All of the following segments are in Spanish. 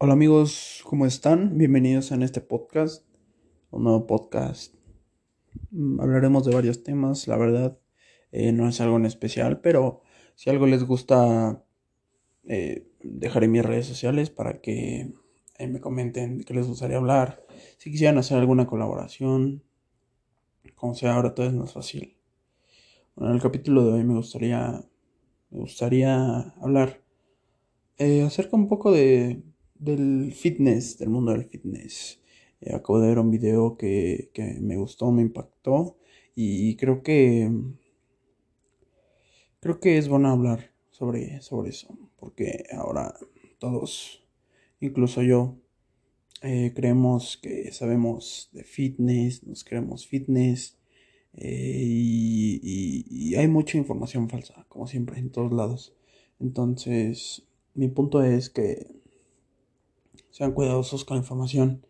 Hola amigos, ¿cómo están? Bienvenidos en este podcast, un nuevo podcast. Mm, Hablaremos de varios temas, la verdad, eh, no es algo en especial, pero si algo les gusta, eh, dejaré mis redes sociales para que eh, me comenten de qué les gustaría hablar. Si quisieran hacer alguna colaboración, como sea, ahora todo es más fácil. Bueno, en el capítulo de hoy me gustaría, me gustaría hablar acerca un poco de del fitness, del mundo del fitness. Eh, acabo de ver un video que, que me gustó, me impactó y creo que creo que es bueno hablar sobre, sobre eso, porque ahora todos, incluso yo, eh, creemos que sabemos de fitness, nos creemos fitness eh, y, y- y hay mucha información falsa, como siempre, en todos lados. Entonces, mi punto es que sean cuidadosos con la información,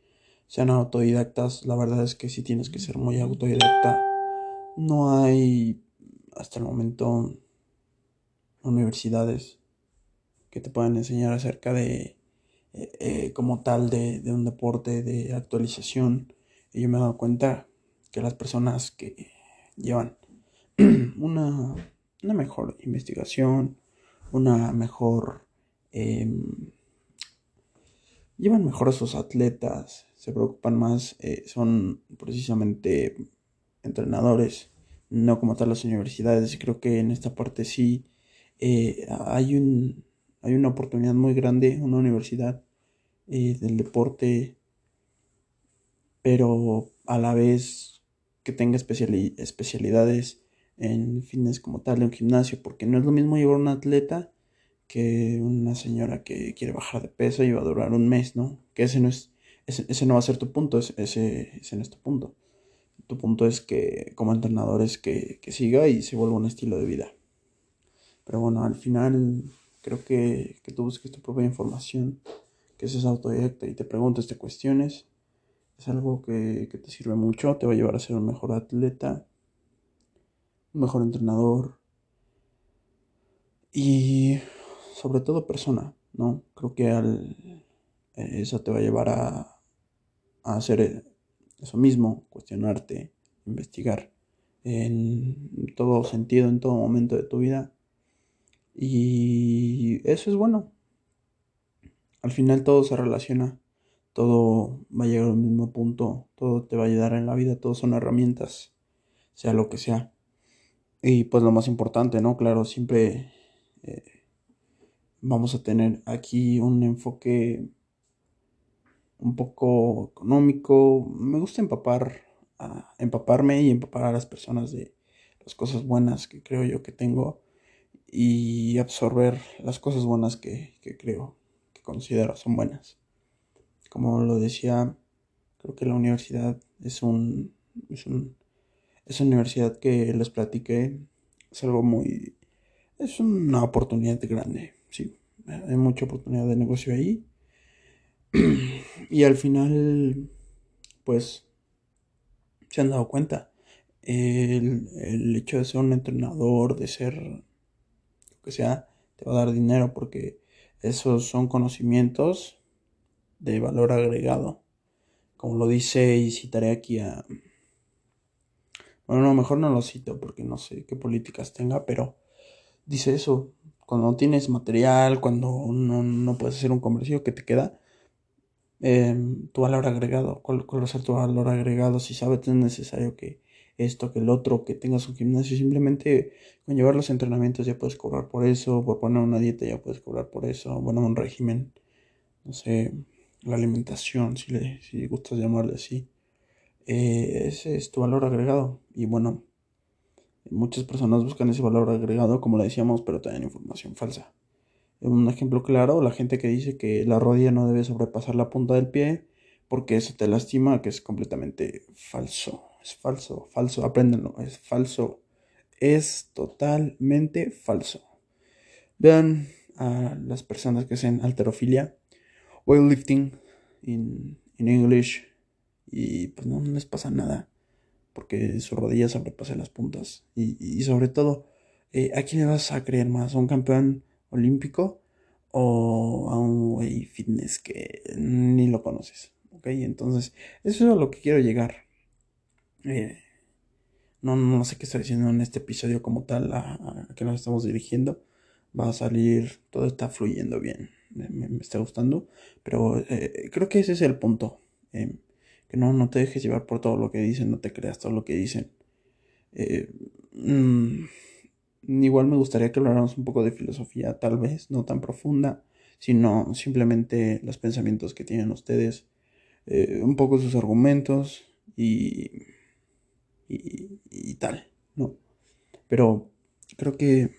sean autodidactas. La verdad es que si tienes que ser muy autodidacta. No hay hasta el momento universidades que te puedan enseñar acerca de eh, eh, como tal de, de un deporte de actualización. Y yo me he dado cuenta que las personas que llevan una, una mejor investigación, una mejor em, llevan mejor a sus atletas, se preocupan más, eh, son precisamente entrenadores, no como tal las universidades. Creo que en esta parte sí eh, hay un, hay una oportunidad muy grande, una universidad eh, del deporte, pero a la vez que tenga especiali- especialidades en fitness como tal, en un gimnasio, porque no es lo mismo llevar un atleta que una señora que quiere bajar de peso y va a durar un mes, ¿no? Que ese no es, ese, no va a ser tu punto, ese, ese, ese no es tu punto. Tu punto es que como entrenador es que, que siga y se vuelva un estilo de vida. Pero bueno, al final creo que, que tú busques tu propia información, que seas autodidacta y te preguntes, te cuestiones. Es algo que, que te sirve mucho, te va a llevar a ser un mejor atleta, un mejor entrenador y sobre todo persona, ¿no? Creo que al, eh, eso te va a llevar a, hacer eso mismo, cuestionarte, investigar en todo sentido, en todo momento de tu vida. Y eso es bueno. Al final todo se relaciona, todo va a llegar al mismo punto, todo te va a ayudar en la vida, todo son herramientas, sea lo que sea. Y pues lo más importante, ¿no? Claro, siempre eh, vamos a tener aquí un enfoque un poco económico. Me gusta empapar, a- empaparme y empapar a las personas de las cosas buenas que creo yo que tengo y absorber las cosas buenas que, que creo, que considero son buenas. Como lo decía, creo que la universidad es un, es un, esa universidad que les platiqué es algo muy, es una oportunidad grande, sí. Hay mucha oportunidad de negocio ahí. Y al final, pues, se han dado cuenta. El, el hecho de ser un entrenador, de ser lo que sea, te va a dar dinero porque esos son conocimientos de valor agregado. Como lo dice y citaré aquí a... Bueno, no, mejor no lo cito porque no sé qué políticas tenga, pero dice eso. Cuando no tienes material, cuando no, no puedes hacer un comercio que te queda, eh, tu valor agregado. ¿Cuál, cuál va a ser tu valor agregado? Si sabes que es necesario que esto, que el otro, que tengas un gimnasio, simplemente con llevar los entrenamientos ya puedes cobrar por eso, por poner una dieta ya puedes cobrar por eso, bueno, un régimen, no sé, la alimentación, si, le, si gustas llamarle así. Eh, ese es tu valor agregado. Y bueno, muchas personas buscan ese valor agregado, como le decíamos, pero dan información falsa. Un ejemplo claro, la gente que dice que la rodilla no debe sobrepasar la punta del pie porque eso te lastima, que es completamente falso. Es falso, falso, apréndanlo, es falso. Es totalmente falso. Vean a las personas que hacen alterofilia, weightlifting in, in English, y pues no les pasa nada porque su rodilla sobrepasa las puntas. Y, sobre todo, eh, ¿a quién le vas a creer más? ¿A un campeón olímpico o a un güey fitness que ni lo conoces. ¿Ok? Entonces, eso es a lo que quiero llegar. Eh, no, no sé qué estoy diciendo en este episodio como tal, a, que nos estamos dirigiendo. Va a salir, todo está fluyendo bien. Me, está gustando. Pero eh, creo que ese es el punto. Eh, que no, no te dejes llevar por todo lo que dicen, no te creas todo lo que dicen. Mm, igual me gustaría que habláramos un poco de filosofía, tal vez, no tan profunda, sino simplemente los pensamientos que tienen ustedes, eh, un poco sus argumentos y, y, tal, ¿no? Pero creo que,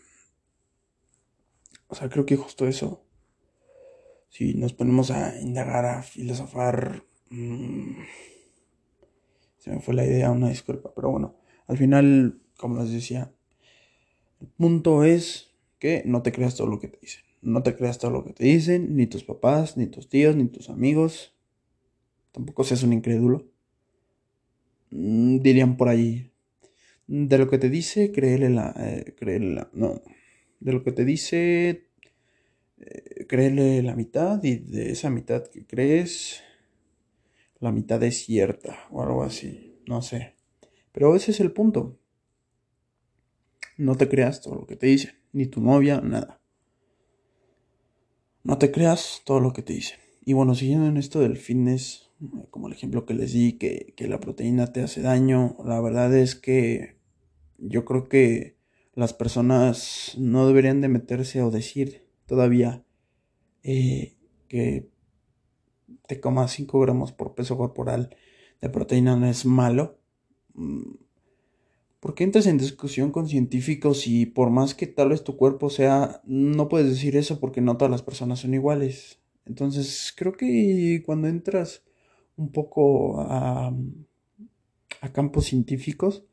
o sea, creo que justo eso, si nos ponemos a indagar, a filosofar, mm, se me fue la idea, una disculpa, pero bueno, al final, como les decía, el punto es que no te creas todo lo que te dicen. No te creas todo lo que te dicen, ni tus papás, ni tus tíos, ni tus amigos. Tampoco seas un incrédulo. Mm, dirían por ahí. De lo que te dice, créele la. Eh, la no. De lo que te dice, eh, créele la mitad y de esa mitad que crees, la mitad es cierta o algo así. No sé. Pero ese es el punto. No te creas todo lo que te dicen, ni tu novia, nada. No te creas todo lo que te dicen. Y bueno, siguiendo en esto del fitness, como el ejemplo que les di, que, la proteína te hace daño, la verdad es que yo creo que las personas no deberían de meterse o decir todavía eh, que te comas 5 gramos por peso corporal de proteína no es malo. Mm, porque entras en discusión con científicos y por más que tal vez tu cuerpo sea, no puedes decir eso porque no todas las personas son iguales. Entonces creo que cuando entras un poco a, campos científicos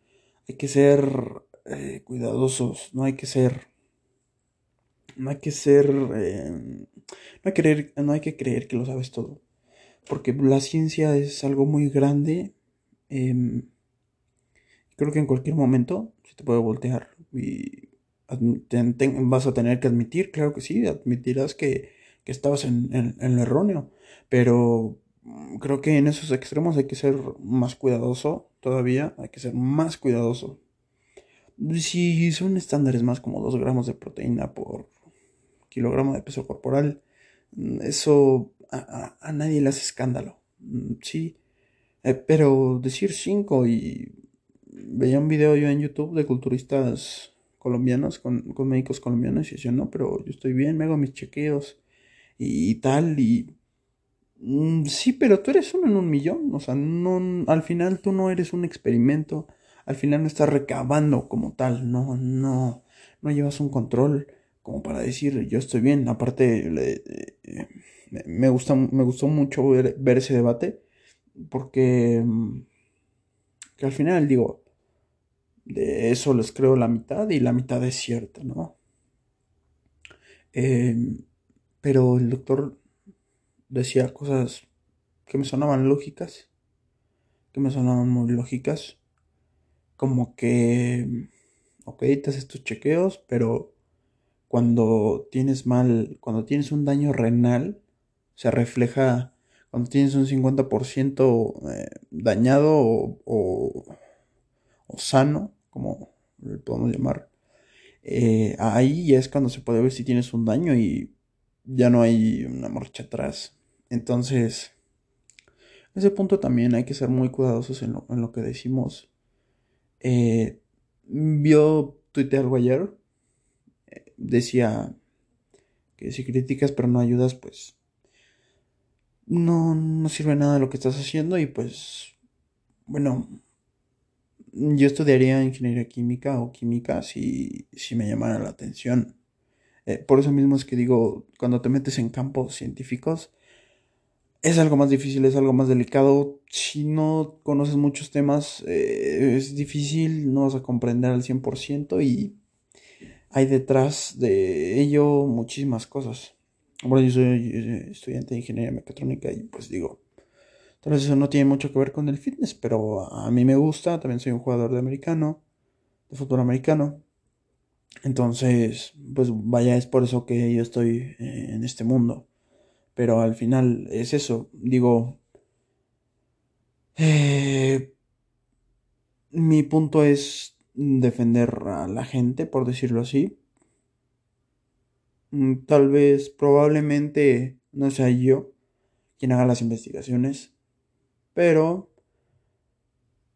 hay que ser eh, cuidadosos, no hay que ser... No hay que ser... Eh, no, hay que no hay que creer que lo sabes todo. Porque la ciencia es algo muy grande. Em, creo que en cualquier momento se te puede voltear y vas a tener que admitir, claro que sí, admitirás que, estabas en, en, lo erróneo, pero mm, creo que en esos extremos hay que ser más cuidadoso todavía, hay que ser más cuidadoso. Si son estándares más como 2 gramos de proteína por kilogramo de peso corporal, mm, eso a, a nadie le hace escándalo, mm, sí, eh, pero decir 5 y veía un video yo en YouTube de culturistas colombianos, con, médicos colombianos, y decían, no, pero yo estoy bien, me hago mis chequeos y, tal, y mm, sí, pero tú eres uno en un millón, o sea, no, al final tú no eres un experimento, al final no estás recabando como tal, no, no, no llevas un control como para decir yo estoy bien, aparte eh, me, gusta, me gustó mucho ver, ver ese debate, porque mm, que al final digo, de eso les creo la mitad y la mitad es cierta, ¿no? Em, pero el doctor decía cosas que me sonaban lógicas, que me sonaban muy lógicas, como que, ok, te haces tus chequeos, pero cuando tienes mal, cuando tienes un daño renal, se refleja cuando tienes un 50% eh, dañado o, o sano, como le podemos llamar, eh, ahí ya es cuando se puede ver si tienes un daño y ya no hay una marcha atrás. Entonces, ese punto también hay que ser muy cuidadosos en lo, que decimos. Eh, vio, tuiteé algo ayer, decía que si criticas pero no ayudas, pues no, no sirve nada lo que estás haciendo y pues, bueno, yo estudiaría ingeniería química o química si, si me llamara la atención. Eh, por eso mismo es que digo, cuando te metes en campos científicos, es algo más difícil, es algo más delicado. Si no conoces muchos temas, eh, es difícil, no vas a comprender al 100% y hay detrás de ello muchísimas cosas. Bueno, yo soy estudiante de ingeniería mecatrónica y pues digo, entonces eso no tiene mucho que ver con el fitness, pero a mí me gusta, también soy un jugador de americano, de fútbol americano. Entonces, pues vaya, es por eso que yo estoy eh, en este mundo. Pero al final es eso, digo, eh, mi punto es defender a la gente, por decirlo así. Mm, tal vez, probablemente, no sea yo quien haga las investigaciones, pero,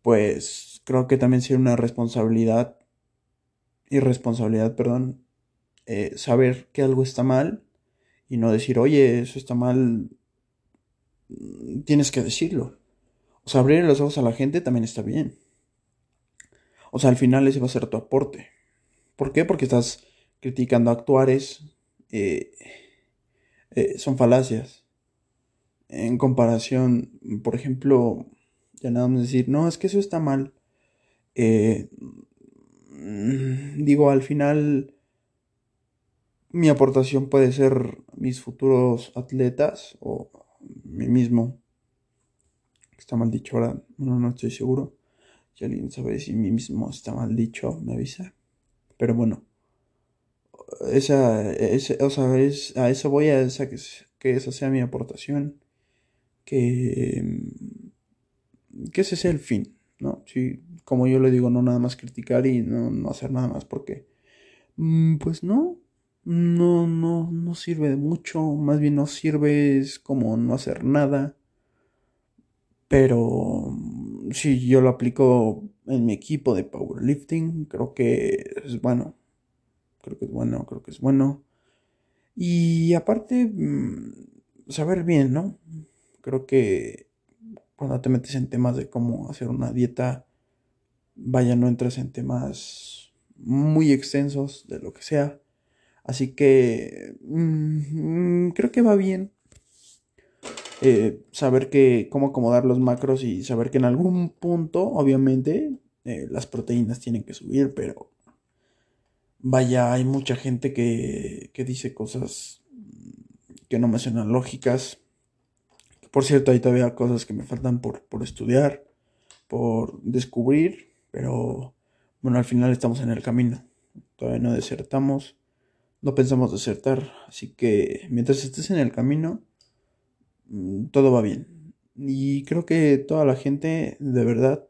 pues, creo que también sería una responsabilidad, irresponsabilidad, perdón, eh, saber que algo está mal y no decir, oye, eso está mal, mm, tienes que decirlo. O sea, abrir los ojos a la gente también está bien. O sea, al final ese va a ser tu aporte. ¿Por qué? Porque estás criticando actuares. Eh, eh, son falacias. En comparación, por ejemplo, ya nada más decir, no, es que eso está mal. Eh, mm, digo, al final mi aportación puede ser mis futuros atletas o mí mismo. Está mal dicho ahora, no, no estoy seguro. Si alguien sabe si mí mismo está mal dicho, me avisa. Pero bueno, esa, o sea, es, a eso voy a esa, que, que esa sea mi aportación. Que, que ese sea el fin, ¿no? Si, como yo le digo, no nada más criticar y no, no hacer nada más porque, mm, pues no, no, no, no sirve de mucho, más bien no sirve es como no hacer nada. Pero si yo lo aplico en mi equipo de powerlifting, creo que es bueno. Creo que es bueno, creo que es bueno. Y aparte, mm, saber bien, ¿no? Creo que cuando te metes en temas de cómo hacer una dieta, vaya, no entras en temas muy extensos de lo que sea. Así que mm, mm, creo que va bien eh, saber que cómo acomodar los macros y saber que en algún punto, obviamente, eh, las proteínas tienen que subir, pero vaya, hay mucha gente que, que dice cosas que no me suenan lógicas. Por cierto, hay todavía cosas que me faltan por, por estudiar, por descubrir, pero bueno, al final estamos en el camino. Todavía no desertamos, no pensamos desertar, así que mientras estés en el camino, todo va bien. Y creo que toda la gente, de verdad,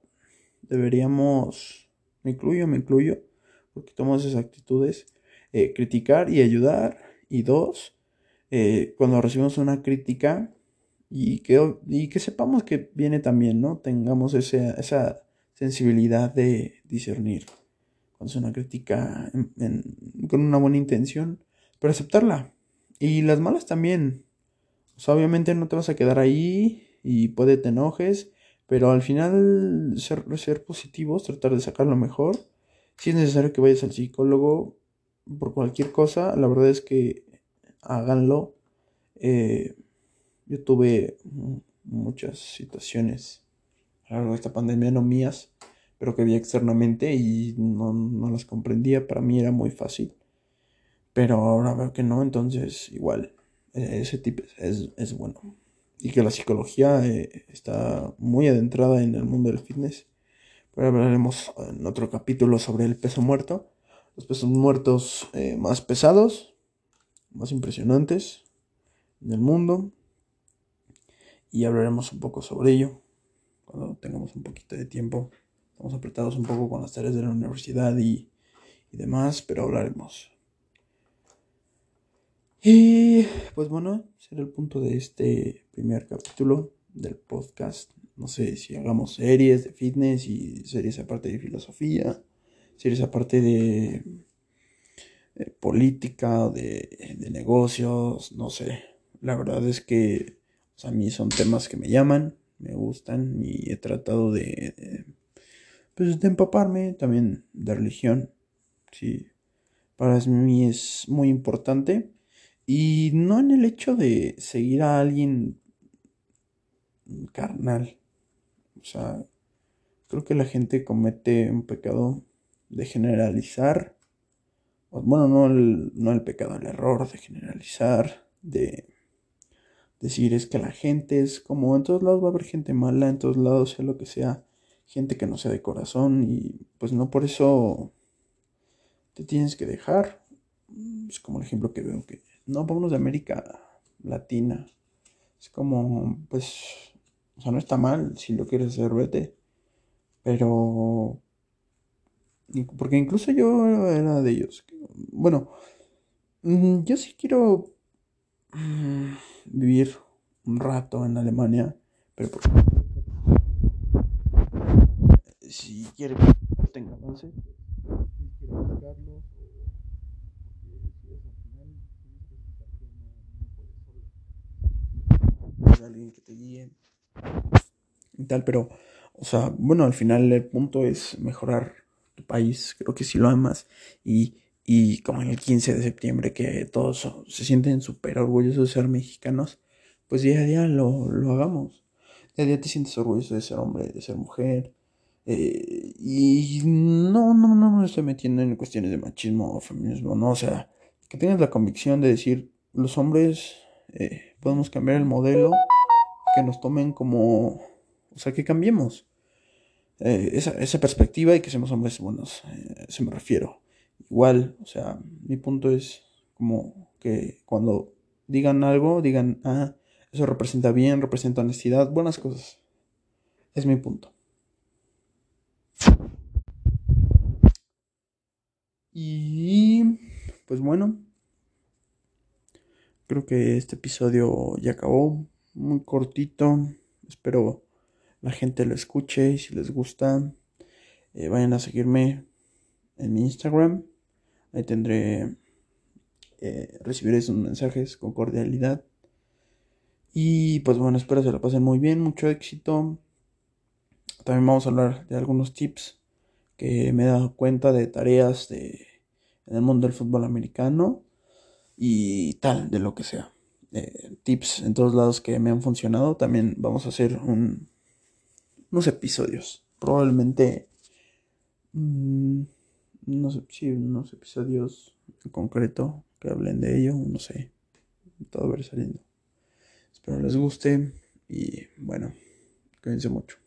deberíamos, me incluyo, me incluyo, porque tomamos esas actitudes, eh, criticar y ayudar. Y dos, eh, cuando recibimos una crítica y que, y que sepamos que viene también, ¿no? Tengamos esa sensibilidad de discernir. Cuando es una crítica con una buena intención, pero aceptarla. Y las malas también, obviamente no te vas a quedar ahí y puede te enojes, pero al final ser, ser positivos, tratar de sacar lo mejor. Si es necesario que vayas al psicólogo por cualquier cosa, la verdad es que háganlo. Eh, yo tuve muchas situaciones a lo largo de esta pandemia, no mías, pero que vi externamente y no, no las comprendía. Para mí era muy fácil. Pero ahora veo que no, entonces igual ese tipo es, bueno. Y que la psicología eh, está muy adentrada en el mundo del fitness. Pero hablaremos en otro capítulo sobre el peso muerto. Los pesos muertos eh, más pesados, más impresionantes del mundo. Y hablaremos un poco sobre ello cuando tengamos un poquito de tiempo. Estamos apretados un poco con las tareas de la universidad y demás, pero hablaremos. Y pues bueno, será el punto de este primer capítulo del podcast. No sé si hagamos series de fitness y series aparte de filosofía, series aparte de, política o de, de, negocios, no sé. La verdad es que a mí son temas que me llaman, me gustan y he tratado de, de, pues, de empaparme también de religión. Sí, para mí es muy importante y no en el hecho de seguir a alguien carnal. O sea, creo que la gente comete un pecado de generalizar. Bueno, no el, no el pecado, el error de generalizar, de decir es que la gente es como en todos lados va a haber gente mala, en todos lados sea lo que sea, gente que no sea de corazón y pues no por eso te tienes que dejar. Es como el ejemplo que veo que, no, vámonos de América Latina. Es como, pues, o sea, no está mal si lo quieres hacer, vete. Pero, porque incluso yo era de ellos. Bueno, mm, yo sí quiero mm, vivir un rato en Alemania, pero por si quiere tenga avance, si quiere buscarlo, alguien que te guíe y tal, pero, o sea, bueno, al final el punto es mejorar tu país, creo que si lo amas y, y como en el 15 de septiembre que todos se sienten súper orgullosos de ser mexicanos, pues día a día lo, lo hagamos. Día a día te sientes orgulloso de ser hombre, de ser mujer. Eh, y no, no, no me estoy metiendo en cuestiones de machismo o feminismo, no, o sea, que tengas la convicción de decir, los hombres eh, podemos cambiar el modelo, que nos tomen como, o sea, que cambiemos eh, esa, esa, perspectiva y que seamos hombres buenos, eh, se me refiero. Igual, o sea, mi punto es como que cuando digan algo, digan, ah, eso representa bien, representa honestidad, buenas cosas. Es mi punto. Y pues bueno, Creo que este episodio ya acabó, muy cortito. Espero la gente lo escuche y si les gusta, eh, vayan a seguirme en mi Instagram. Ahí tendré, eh, recibiré sus mensajes con cordialidad. Y pues bueno, espero se la pasen muy bien, mucho éxito. También vamos a hablar de algunos tips que me he dado cuenta de tareas de, en el mundo del fútbol americano y tal, de lo que sea. Eh, tips en todos lados que me han funcionado. También vamos a hacer un, unos episodios. Probablemente, mm, no sé, sí, unos episodios en concreto que hablen de ello. No sé, todo ver saliendo. Espero les guste y bueno, cuídense mucho.